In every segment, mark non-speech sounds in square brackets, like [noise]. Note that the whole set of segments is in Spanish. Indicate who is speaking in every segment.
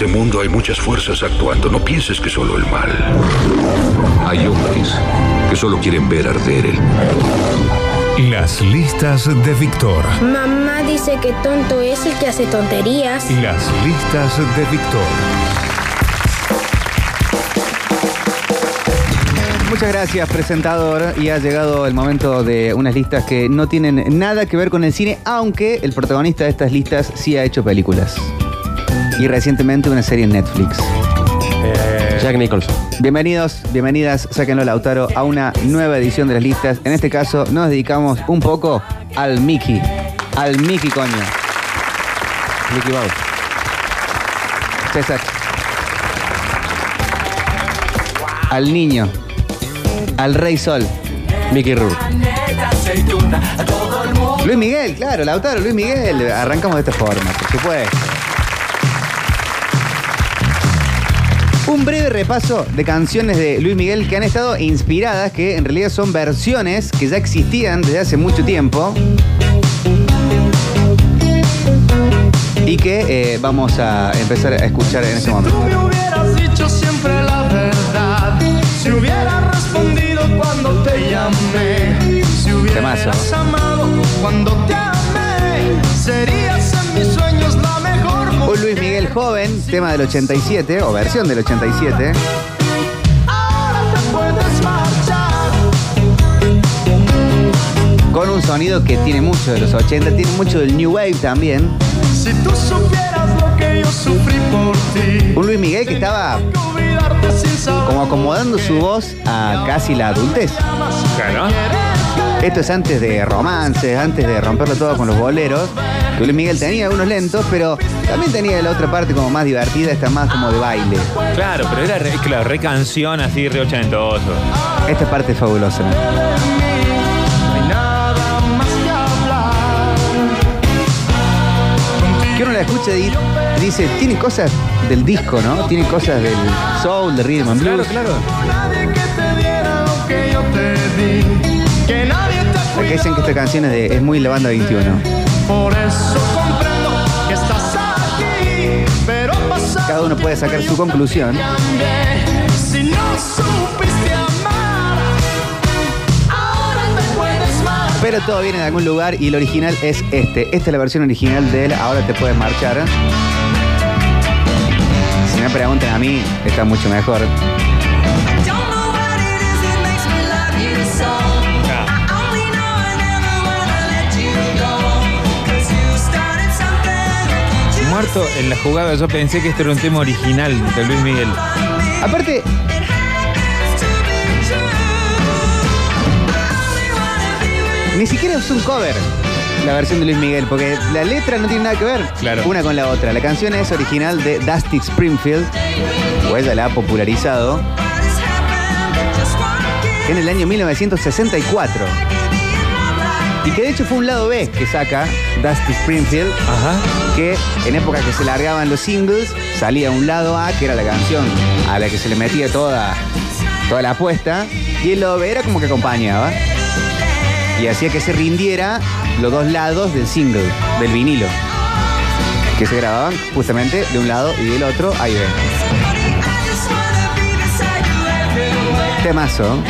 Speaker 1: este mundo hay muchas fuerzas actuando. No pienses que solo el mal. Hay hombres que solo quieren ver arder el mundo.
Speaker 2: Las listas de Víctor.
Speaker 3: Mamá dice que tonto es el que hace tonterías.
Speaker 2: Las listas de Víctor.
Speaker 4: Muchas gracias, presentador. Y ha llegado el momento de unas listas que no tienen nada que ver con el cine, aunque el protagonista de estas listas sí ha hecho películas. Y recientemente una serie en Netflix.
Speaker 5: Jack Nicholson.
Speaker 4: Bienvenidos, bienvenidas, sáquenlo Lautaro, a una nueva edición de las listas. En este caso nos dedicamos un poco al Mickey. Al Mickey, coño. Mickey Mouse. César. Al niño. Al Rey Sol.
Speaker 5: Mickey Rourke.
Speaker 4: Luis Miguel, claro, Lautaro, Luis Miguel. Arrancamos de esta forma, por supuesto. Un breve repaso de canciones de Luis Miguel que han estado inspiradas, que en realidad son versiones que ya existían desde hace mucho tiempo. Y que eh, vamos a empezar a escuchar en este momento.
Speaker 6: Tú me hubieras dicho siempre la verdad. Si hubieras respondido cuando te llamé. Si hubieras
Speaker 4: Temazo.
Speaker 6: amado cuando te amé. Serías
Speaker 4: joven, tema del 87, o versión del 87.
Speaker 6: Ahora te puedes marchar.
Speaker 4: Con un sonido que tiene mucho de los 80, tiene mucho del New Wave también.
Speaker 6: Si tú supieras lo que yo sufrí por ti.
Speaker 4: Un Luis Miguel que estaba como acomodando su voz a casi la adultez.
Speaker 5: Claro.
Speaker 4: Esto es antes de romances, antes de romperlo todo con los boleros. Que Luis Miguel tenía algunos lentos, pero también tenía la otra parte como más divertida, esta más como de baile.
Speaker 7: Claro, pero era re, claro, re canción así, re ochentoso.
Speaker 4: Esta parte es fabulosa.
Speaker 6: Que
Speaker 4: uno la escucha y dice, tiene cosas del disco, ¿no? Tiene cosas del soul, del rhythm and blues.
Speaker 7: Claro, claro.
Speaker 4: Porque dicen que esta canción es, de- es muy la banda 21.
Speaker 6: Por eso comprendo que estás aquí. Pero ha pasado
Speaker 4: Cada uno puede sacar su conclusión.
Speaker 6: Cambié. Si no supiste amar, ahora te puedes marchar.
Speaker 4: Pero todo viene de algún lugar y el original es este. Esta es la versión original de él. Ahora te puedes marchar. Si me preguntan a mí, está mucho mejor.
Speaker 7: Muerto en la jugada, yo pensé que este era un tema original de Luis Miguel.
Speaker 4: Aparte, ni siquiera es un cover la versión de Luis Miguel, porque la letra no tiene nada que ver
Speaker 7: Claro.
Speaker 4: una con la otra. La canción es original de Dusty Springfield, o ella la ha popularizado, en el año 1964. Y que de hecho fue un lado B que saca Dusty Springfield,
Speaker 7: Ajá.
Speaker 4: que en época que se largaban los singles, salía un lado A, que era la canción a la que se le metía toda, toda la apuesta, y el lado B era como que acompañaba. Y hacía que se rindiera los dos lados del single, del vinilo, que se grababan justamente de un lado y del otro, ahí ven. Temazo.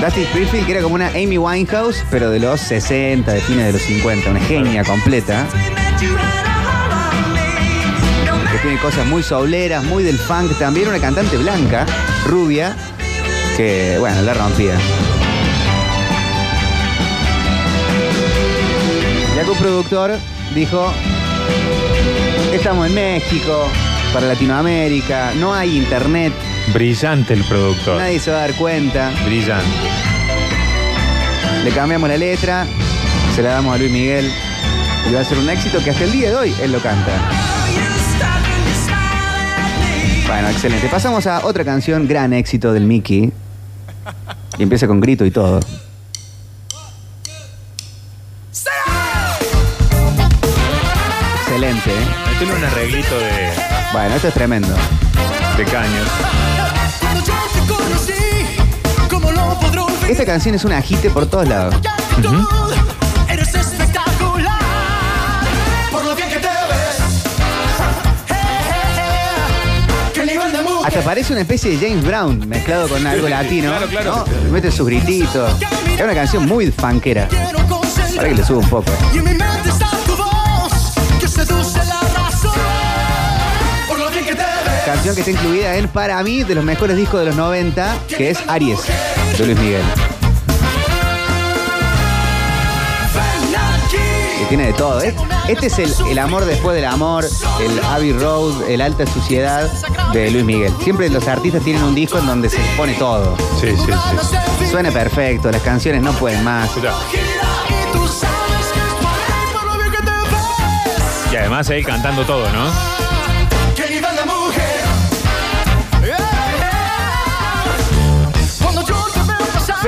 Speaker 4: Dusty Springfield, que era como una Amy Winehouse, pero de los 60, de fines de los 50, una genia completa, que tiene cosas muy souleras, muy del funk, también una cantante blanca, rubia, que, bueno, la rompía. Que un productor dijo, estamos en México, para Latinoamérica, no hay internet,
Speaker 7: Brillante el productor.
Speaker 4: nadie se va a dar cuenta.
Speaker 7: Brillante.
Speaker 4: Le cambiamos la letra, se la damos a Luis Miguel y va a ser un éxito que hasta el día de hoy él lo canta. Bueno, excelente. Pasamos a otra canción, gran éxito del Mickey. Y empieza con grito y todo. Excelente, ¿eh?
Speaker 7: Metele un arreglito de,
Speaker 4: Bueno, esto es tremendo.
Speaker 7: de caños.
Speaker 4: Esta canción es un ajite por todos lados. Hasta parece una especie de James Brown mezclado con algo latino. Mete sus grititos. Es una canción muy funkera. Que le suba un poco. Canción que está incluida en Para mí, de los mejores discos de los 90, que es Aries de Luis Miguel. Que tiene de todo. ¿eh? Este es el, el amor después del amor, el Abbey Road, el Alta Suciedad de Luis Miguel. Siempre los artistas tienen un disco en donde se pone todo.
Speaker 7: Sí, sí, sí.
Speaker 4: Suena perfecto, las canciones no pueden más.
Speaker 7: Escuchá.
Speaker 6: Y
Speaker 7: además él cantando todo, ¿no?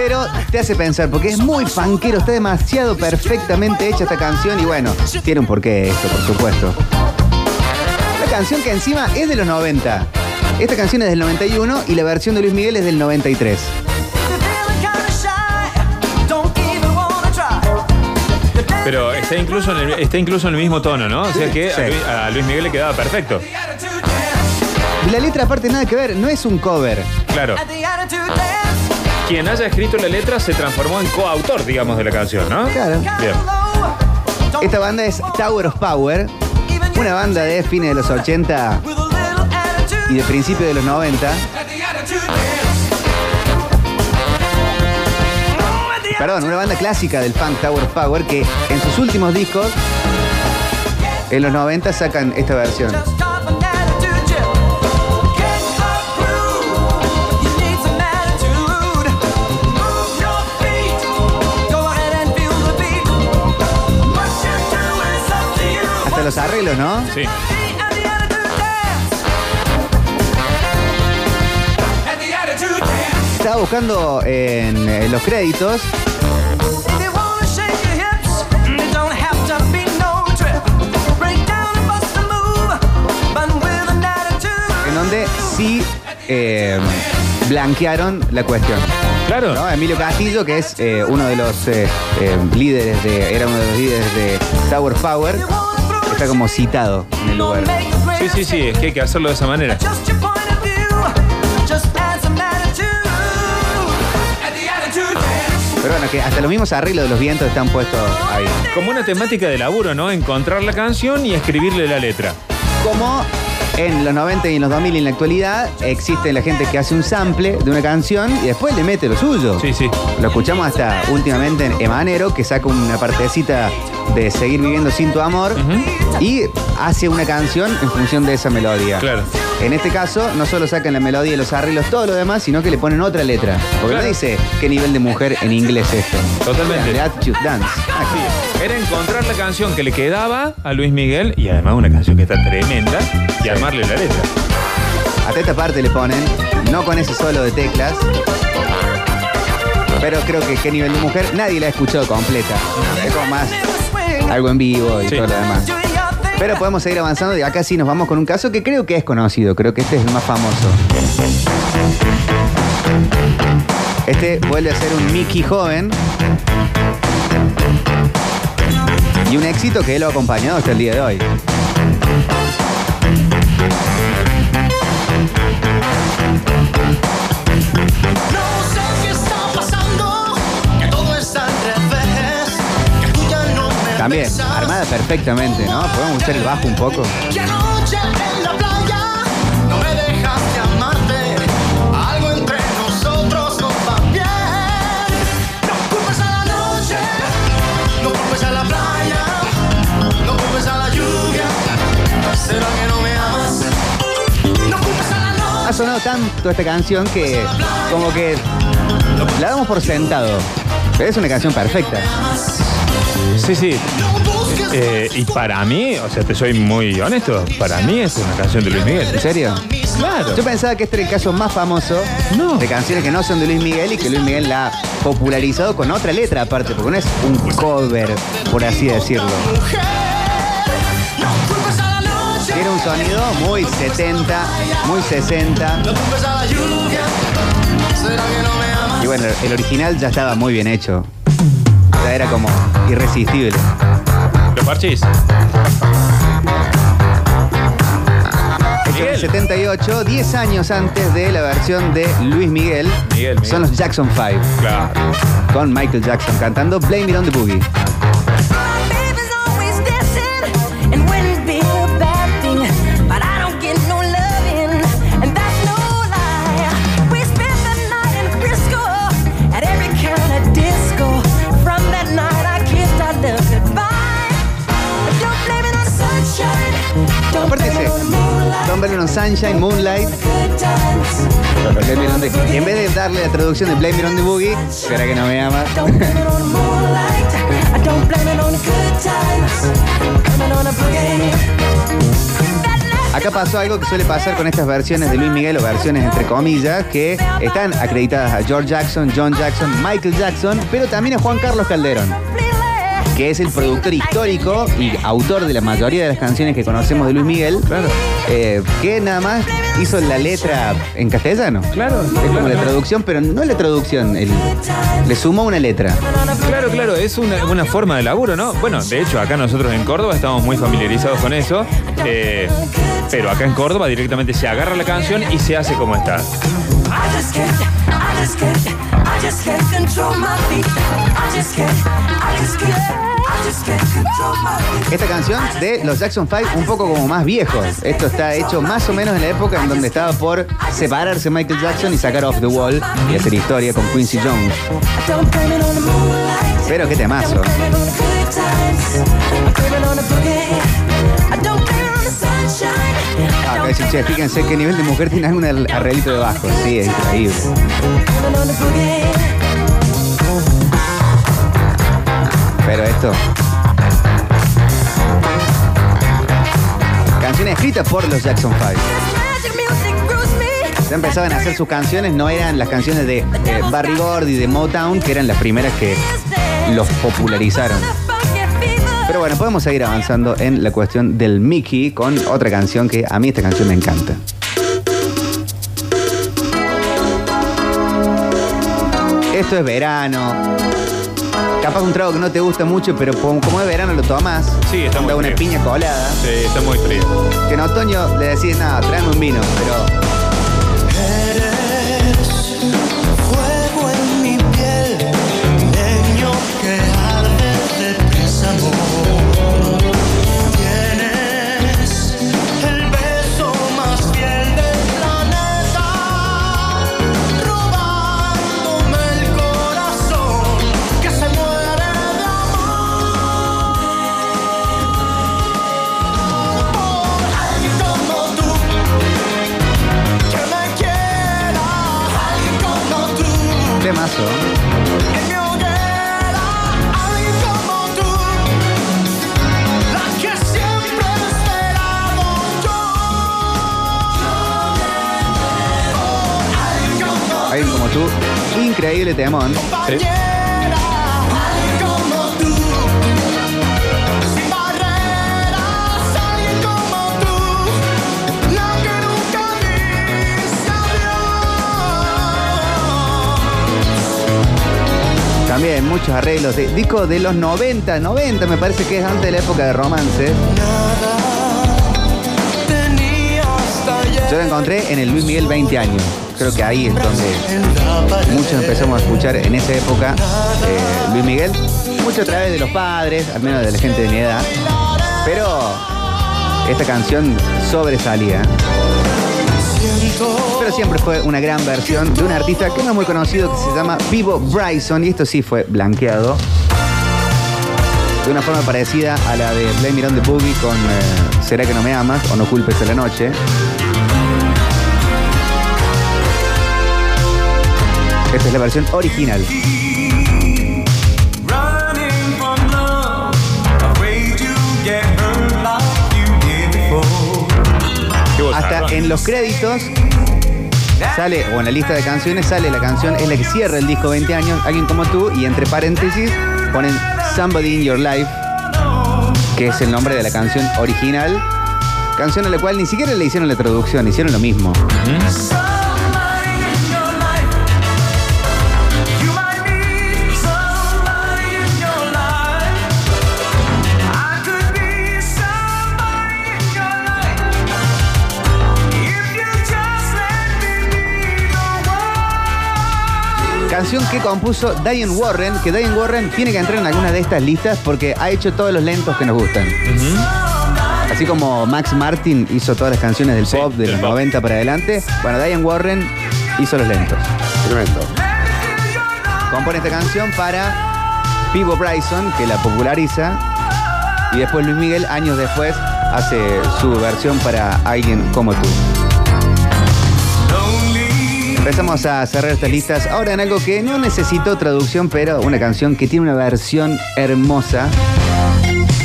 Speaker 4: Pero te hace pensar, porque es muy fanquero, está demasiado perfectamente hecha esta canción y bueno, tiene un porqué esto, por supuesto. La canción que encima es de los 90. Esta canción es del 91 y la versión de Luis Miguel es del 93.
Speaker 7: Pero está incluso en el, está incluso en el mismo tono, ¿no? O sea que
Speaker 4: Sí.
Speaker 7: a, Luis, a Luis Miguel le quedaba perfecto.
Speaker 4: Y la letra aparte nada que ver, no es un cover.
Speaker 7: Claro. Quien haya escrito la letra se transformó en coautor, digamos, de la canción, ¿no?
Speaker 4: Claro.
Speaker 7: Bien.
Speaker 4: Esta banda es Tower of Power, una banda de fines de los 80 y de principios de los 90. Perdón, una banda clásica del funk Tower of Power que en sus últimos discos, en los 90, sacan esta versión. Los arreglos, ¿no?
Speaker 7: Sí.
Speaker 4: Estaba buscando en, los créditos en donde sí eh, blanquearon la cuestión.
Speaker 7: Claro.
Speaker 4: ¿no? Emilio Castillo, que es eh, uno de los eh, eh, líderes de, era uno de los líderes de Tower Power, está como citado en el lugar.
Speaker 7: Sí, sí, sí, es que hay que hacerlo de esa manera.
Speaker 4: Pero bueno, que hasta los mismos arreglos de los vientos están puestos ahí.
Speaker 7: Como una temática de laburo, ¿no? Encontrar la canción y escribirle la letra.
Speaker 4: Como en los 90 y en los 2000 y en la actualidad existe la gente que hace un sample de una canción y después le mete lo suyo.
Speaker 7: Sí, sí.
Speaker 4: Lo escuchamos hasta últimamente en Emanero, que saca una partecita de Seguir viviendo sin tu amor y hace una canción en función de esa melodía.
Speaker 7: Claro.
Speaker 4: En este caso, no solo sacan la melodía y los arreglos, todo lo demás, sino que le ponen otra letra. Porque
Speaker 7: Claro.
Speaker 4: no dice qué nivel de mujer en inglés es esto.
Speaker 7: Totalmente.
Speaker 4: Attitude Dance.
Speaker 7: Así. Era encontrar la canción que le quedaba a Luis Miguel y además una canción que está tremenda y armarle la letra.
Speaker 4: Hasta esta parte le ponen, no con ese solo de teclas. Pero creo que qué nivel de mujer, nadie la ha escuchado completa. Es como más algo en vivo y
Speaker 7: Sí.
Speaker 4: todo lo demás. Pero podemos seguir avanzando y acá sí nos vamos con un caso que creo que es conocido, creo que este es el más famoso. Este vuelve a ser un Mickey joven. Y un éxito que él lo ha acompañado hasta el día de hoy.
Speaker 6: Será que no me amas. No culpes a la noche.
Speaker 4: Ha sonado tanto esta canción que como que la damos por sentado. Pero es una canción perfecta.
Speaker 7: Sí, sí. Eh, y para mí, o sea, te soy muy honesto, para mí es una canción de Luis
Speaker 4: ¿En
Speaker 7: Miguel.
Speaker 4: serio?
Speaker 7: Claro.
Speaker 4: Yo pensaba que este era el caso más famoso
Speaker 7: No.
Speaker 4: de canciones que no son de Luis Miguel y que Luis Miguel la ha popularizado con otra letra aparte, porque no es un cover, por así decirlo. Tiene un sonido muy 70, muy 60.
Speaker 6: No culpes a la lluvia, será que no me amas.
Speaker 4: Y bueno, el original ya estaba muy bien hecho. Era como irresistible.
Speaker 7: ¿Lo parchís?
Speaker 4: El 78, 10 años antes de la versión de Luis Miguel.
Speaker 7: Miguel, Miguel.
Speaker 4: Son los Jackson 5,
Speaker 7: Claro.
Speaker 4: con Michael Jackson cantando Blame It on the Boogie.
Speaker 8: Sunshine, Moonlight.
Speaker 4: Blame It on the- y en vez de darle la traducción de Blame It on the Boogie, será que no me ama. Acá pasó algo que suele pasar con estas versiones de Luis Miguel o versiones entre comillas que están acreditadas a George Jackson, John Jackson, Michael Jackson, pero también a Juan Carlos Calderón, que es el productor histórico y autor de la mayoría de las canciones que conocemos de Luis Miguel, eh, que nada más hizo la letra en castellano.
Speaker 7: Claro,
Speaker 4: Es como
Speaker 7: claro,
Speaker 4: la traducción, pero no la traducción, el- le sumó una letra.
Speaker 7: Claro, claro, es una, una forma de laburo, ¿no? Bueno, de hecho, acá nosotros en Córdoba estamos muy familiarizados con eso. eh, pero acá en Córdoba directamente se agarra la canción y se hace como está.
Speaker 8: I just can't, I just can't, I just can't control my feet. I just can't, I just can't,
Speaker 4: Esta canción de los Jackson 5 un poco como más viejos. Esto está hecho más o menos en la época en donde estaba por separarse Michael Jackson y sacar Off the Wall y hacer historia con Quincy Jones. Pero qué temazo. Ah, acá dice, che, fíjense qué nivel de mujer tiene algún ar- arreglito de bajo. Sí, es increíble. Pero esto. Canción escrita por los Jackson 5.
Speaker 8: This magic music grooves me.
Speaker 4: Ya empezaban a hacer sus canciones, no eran las canciones de eh, Barry Gordy, de Motown, que eran las primeras que los popularizaron. Pero bueno, podemos seguir avanzando en la cuestión del Mickey con otra canción que a mí esta canción me encanta. Esto es verano. Capaz un trago que no te gusta mucho, pero como como es verano lo tomas.
Speaker 7: Sí, está muy
Speaker 4: Da una
Speaker 7: frío.
Speaker 4: piña colada.
Speaker 7: Sí, está muy frío.
Speaker 4: Que en otoño le decís, nada, tráeme un vino, pero
Speaker 6: dice adiós
Speaker 4: También muchos arreglos de disco de los 90, 90 me parece que es antes de la época de romance.
Speaker 6: tenía
Speaker 4: Yo lo encontré en el Luis Miguel 20 años. Creo que ahí es donde
Speaker 6: la
Speaker 4: muchos empezamos a escuchar en esa época eh, Luis Miguel. Mucho a través de los padres, al menos de la gente de mi edad. Pero esta canción sobresalía. Pero siempre fue una gran versión de un artista que no es muy conocido que se llama Vivo Bryson. Y esto sí fue blanqueado. De una forma parecida a la de Blame on the Boogie con eh, ¿Será que no me amas? o No culpes a la noche. Esta es la versión original. Hasta en los créditos sale, o en la lista de canciones, sale la canción, es la que cierra el disco 20 años, alguien como tú, y entre paréntesis ponen Somebody in Your Life, que es el nombre de la canción original. Canción a la cual ni siquiera le hicieron la traducción, hicieron lo mismo.
Speaker 6: Somebody
Speaker 4: Canción que compuso Diane Warren, que Diane Warren tiene que entrar en alguna de estas listas porque ha hecho todos los lentos que nos gustan. Así como Max Martin hizo todas las canciones del
Speaker 7: Sí,
Speaker 4: pop de
Speaker 7: del
Speaker 4: los
Speaker 7: pop.
Speaker 4: 90 para adelante, bueno, Diane Warren hizo los lentos.
Speaker 9: Tremendo.
Speaker 4: Compone esta canción para Pivo Bryson, que la populariza, y después Luis Miguel, años después, hace su versión para alguien como tú. Empezamos a cerrar estas listas ahora en algo que no necesitó traducción, pero una canción que tiene una versión hermosa,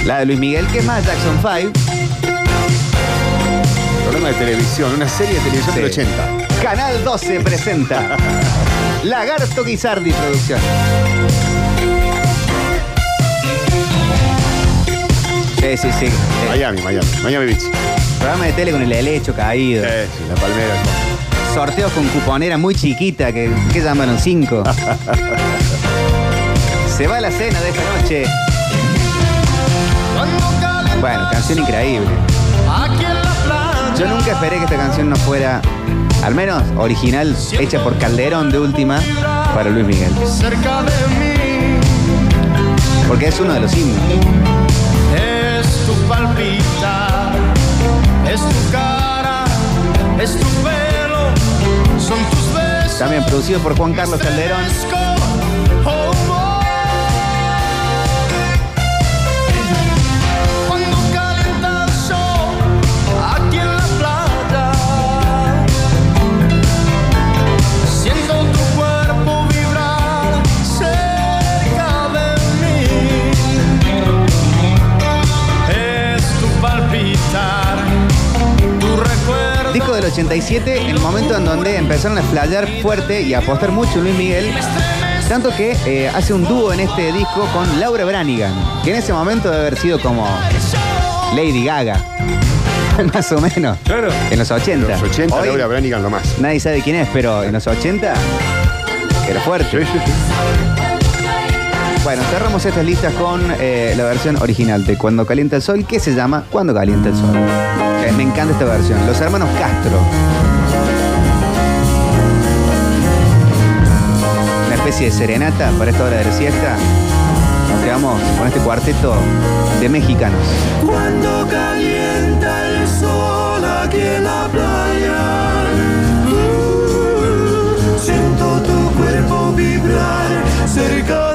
Speaker 4: la de Luis Miguel, que es más Jackson 5.
Speaker 9: Programa de televisión, una serie de televisión del
Speaker 4: Sí.
Speaker 9: 80.
Speaker 4: Canal 12 presenta [laughs] Lagarto Guisardi Producción. Sí, sí, sí.
Speaker 9: Miami, Miami. Miami Beach.
Speaker 4: Programa de tele con el helecho caído.
Speaker 9: Sí, sí, la palmera.
Speaker 4: Sorteos con cuponera muy chiquita, que, que llamaron cinco. [laughs] Se va la cena de esta noche. Bueno, canción increíble. Yo nunca esperé que esta canción no fuera, al menos original, hecha por Calderón de última, para Luis Miguel. Porque es uno de los himnos.
Speaker 6: es tu palpitar, es tu cara, es tu
Speaker 4: También producido por Juan Carlos Calderón.
Speaker 6: 2017, el
Speaker 4: momento en donde empezaron a explayar fuerte y a apostar mucho Luis Miguel. Tanto que eh, hace un dúo en este disco con Laura Branigan, que en ese momento debe haber sido como Lady Gaga. [laughs] más o menos.
Speaker 7: Claro.
Speaker 4: En los 80.
Speaker 9: En los 80, Laura Branigan lo más.
Speaker 4: Nadie sabe quién es, pero en los 80 era fuerte. Bueno, cerramos estas listas con eh, la versión original de Cuando Calienta el Sol, que se llama Cuando Calienta el Sol. Me encanta esta versión. Los hermanos Castro. Una especie de serenata para esta hora de la siesta. Nos quedamos con este cuarteto de mexicanos.
Speaker 6: Cuando calienta el sol aquí en la playa, uh, siento tu cuerpo vibrar cerca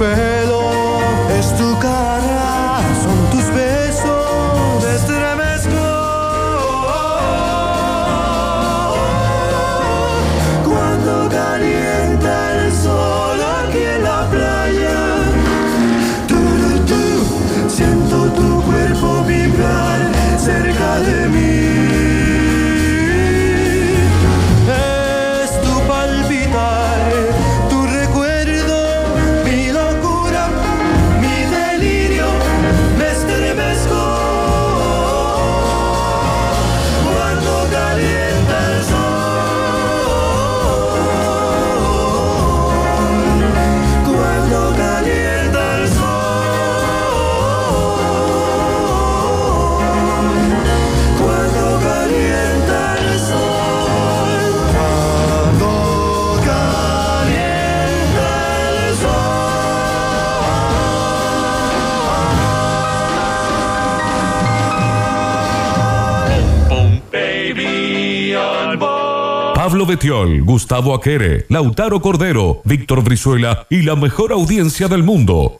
Speaker 6: es
Speaker 10: Betiol, Gustavo Aquere, Lautaro Cordero, Víctor Brizuela y la mejor audiencia del mundo.